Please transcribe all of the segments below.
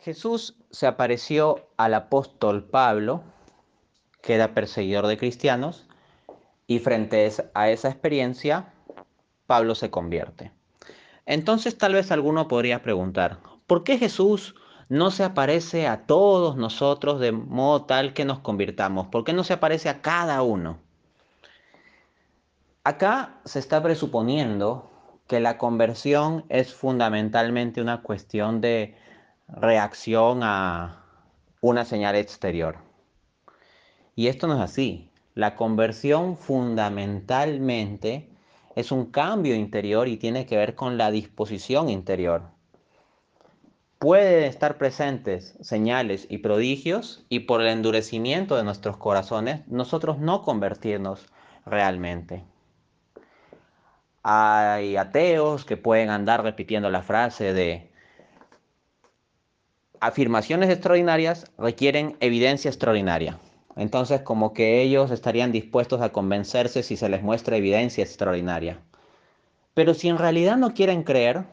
Jesús se apareció al apóstol Pablo, que era perseguidor de cristianos, y frente a esa experiencia, Pablo se convierte. Entonces tal vez alguno podría preguntar, ¿por qué Jesús no se aparece a todos nosotros de modo tal que nos convirtamos? ¿Por qué no se aparece a cada uno? Acá se está presuponiendo que la conversión es fundamentalmente una cuestión de reacción a una señal exterior. Y esto no es así. La conversión fundamentalmente es un cambio interior y tiene que ver con la disposición interior. Pueden estar presentes señales y prodigios y por el endurecimiento de nuestros corazones nosotros no convertirnos realmente. Hay ateos que pueden andar repitiendo la frase de afirmaciones extraordinarias requieren evidencia extraordinaria. Entonces, como que ellos estarían dispuestos a convencerse si se les muestra evidencia extraordinaria. Pero si en realidad no quieren creer,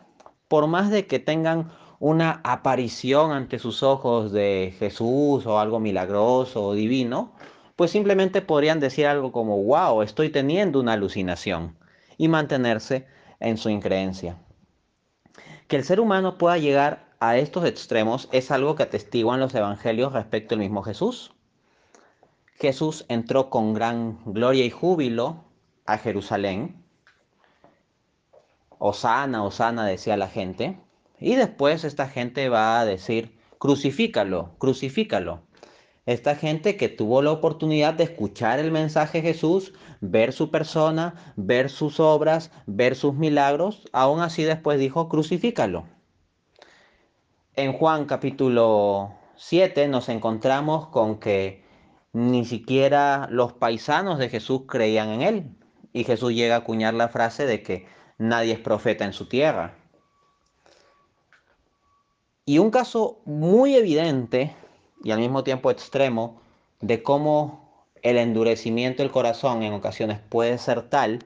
por más de que tengan una aparición ante sus ojos de Jesús o algo milagroso o divino, pues simplemente podrían decir algo como, wow, estoy teniendo una alucinación y mantenerse en su increencia. Que el ser humano pueda llegar a estos extremos es algo que atestiguan los evangelios respecto al mismo Jesús. Jesús entró con gran gloria y júbilo a Jerusalén. Osana, Osana decía la gente. Y después esta gente va a decir, crucifícalo, crucifícalo. Esta gente que tuvo la oportunidad de escuchar el mensaje de Jesús, ver su persona, ver sus obras, ver sus milagros, aún así después dijo, crucifícalo. En Juan capítulo 7 nos encontramos con que ni siquiera los paisanos de Jesús creían en él. Y Jesús llega a acuñar la frase de que nadie es profeta en su tierra. Y un caso muy evidente y al mismo tiempo extremo de cómo el endurecimiento del corazón en ocasiones puede ser tal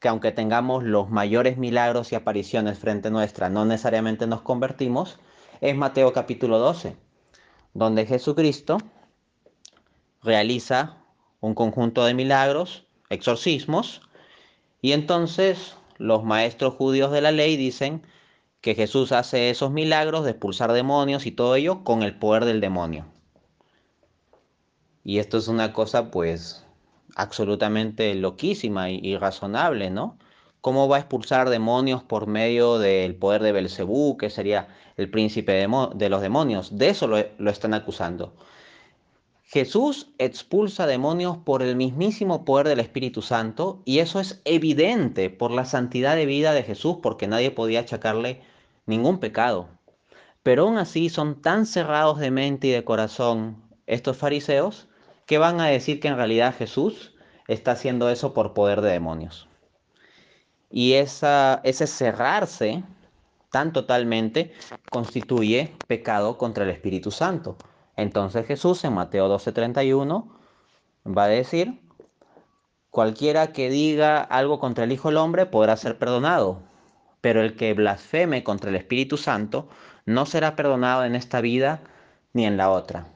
que aunque tengamos los mayores milagros y apariciones frente nuestra, no necesariamente nos convertimos, es Mateo capítulo 12, donde Jesucristo realiza un conjunto de milagros, exorcismos, y entonces los maestros judíos de la ley dicen que Jesús hace esos milagros de expulsar demonios y todo ello con el poder del demonio. Y esto es una cosa pues absolutamente loquísima y irrazonable, ¿no? ¿Cómo va a expulsar demonios por medio del poder de Belcebú, que sería el príncipe de, los demonios? De eso lo, lo están acusando. Jesús expulsa demonios por el mismísimo poder del Espíritu Santo y eso es evidente por la santidad de vida de Jesús porque nadie podía achacarle ningún pecado. Pero aún así son tan cerrados de mente y de corazón estos fariseos ¿Qué van a decir que en realidad Jesús está haciendo eso por poder de demonios. Y ese cerrarse tan totalmente constituye pecado contra el Espíritu Santo. Entonces Jesús en Mateo 12:31 va a decir, cualquiera que diga algo contra el Hijo del Hombre podrá ser perdonado, pero el que blasfeme contra el Espíritu Santo no será perdonado en esta vida ni en la otra.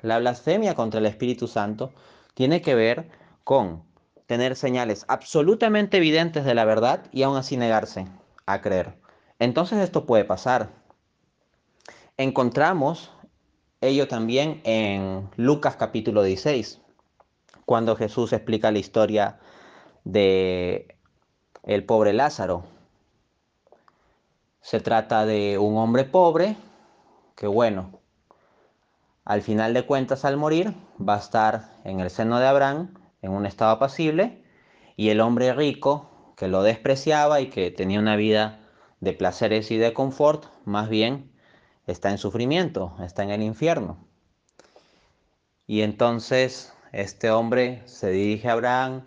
La blasfemia contra el Espíritu Santo tiene que ver con tener señales absolutamente evidentes de la verdad y aún así negarse a creer. Entonces esto puede pasar. Encontramos ello también en Lucas capítulo 16, cuando Jesús explica la historia de el pobre Lázaro. Se trata de un hombre pobre que bueno, al final de cuentas, al morir, va a estar en el seno de Abraham, en un estado apacible, y el hombre rico, que lo despreciaba y que tenía una vida de placeres y de confort, más bien está en sufrimiento, está en el infierno. Y entonces este hombre se dirige a Abraham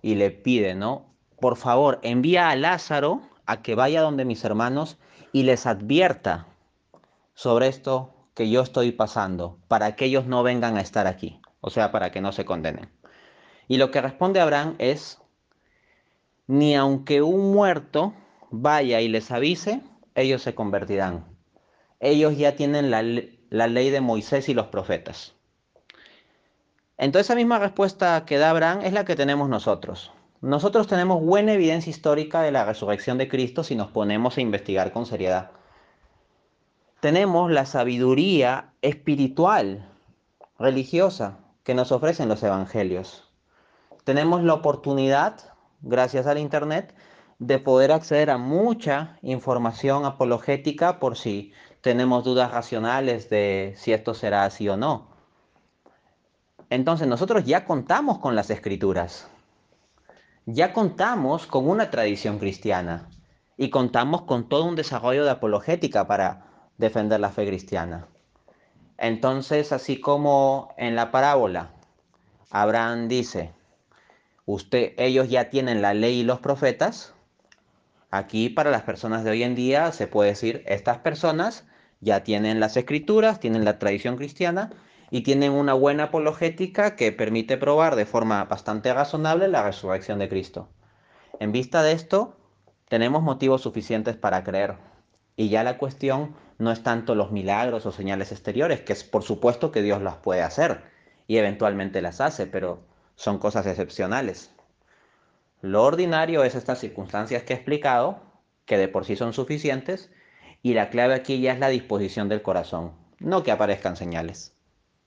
y le pide, ¿no? Por favor, envía a Lázaro a que vaya donde mis hermanos y les advierta sobre esto que yo estoy pasando para que ellos no vengan a estar aquí, o sea, para que no se condenen. Y lo que responde Abraham es, ni aunque un muerto vaya y les avise, ellos se convertirán. ellos ya tienen la, la ley de Moisés y los profetas. Entonces esa misma respuesta que da Abraham es la que tenemos nosotros. Nosotros tenemos buena evidencia histórica de la resurrección de Cristo si nos ponemos a investigar con seriedad. Tenemos la sabiduría espiritual, religiosa, que nos ofrecen los evangelios. Tenemos la oportunidad, gracias al Internet, de poder acceder a mucha información apologética por si tenemos dudas racionales de si esto será así o no. Entonces nosotros ya contamos con las escrituras, ya contamos con una tradición cristiana y contamos con todo un desarrollo de apologética para defender la fe cristiana. Entonces, así como en la parábola, Abraham dice, usted, ellos ya tienen la ley y los profetas, aquí para las personas de hoy en día se puede decir, estas personas ya tienen las escrituras, tienen la tradición cristiana y tienen una buena apologética que permite probar de forma bastante razonable la resurrección de Cristo. En vista de esto, tenemos motivos suficientes para creer. Y ya la cuestión no es tanto los milagros o señales exteriores, que es por supuesto que Dios las puede hacer y eventualmente las hace, pero son cosas excepcionales. Lo ordinario es estas circunstancias que he explicado, que de por sí son suficientes, y la clave aquí ya es la disposición del corazón, no que aparezcan señales.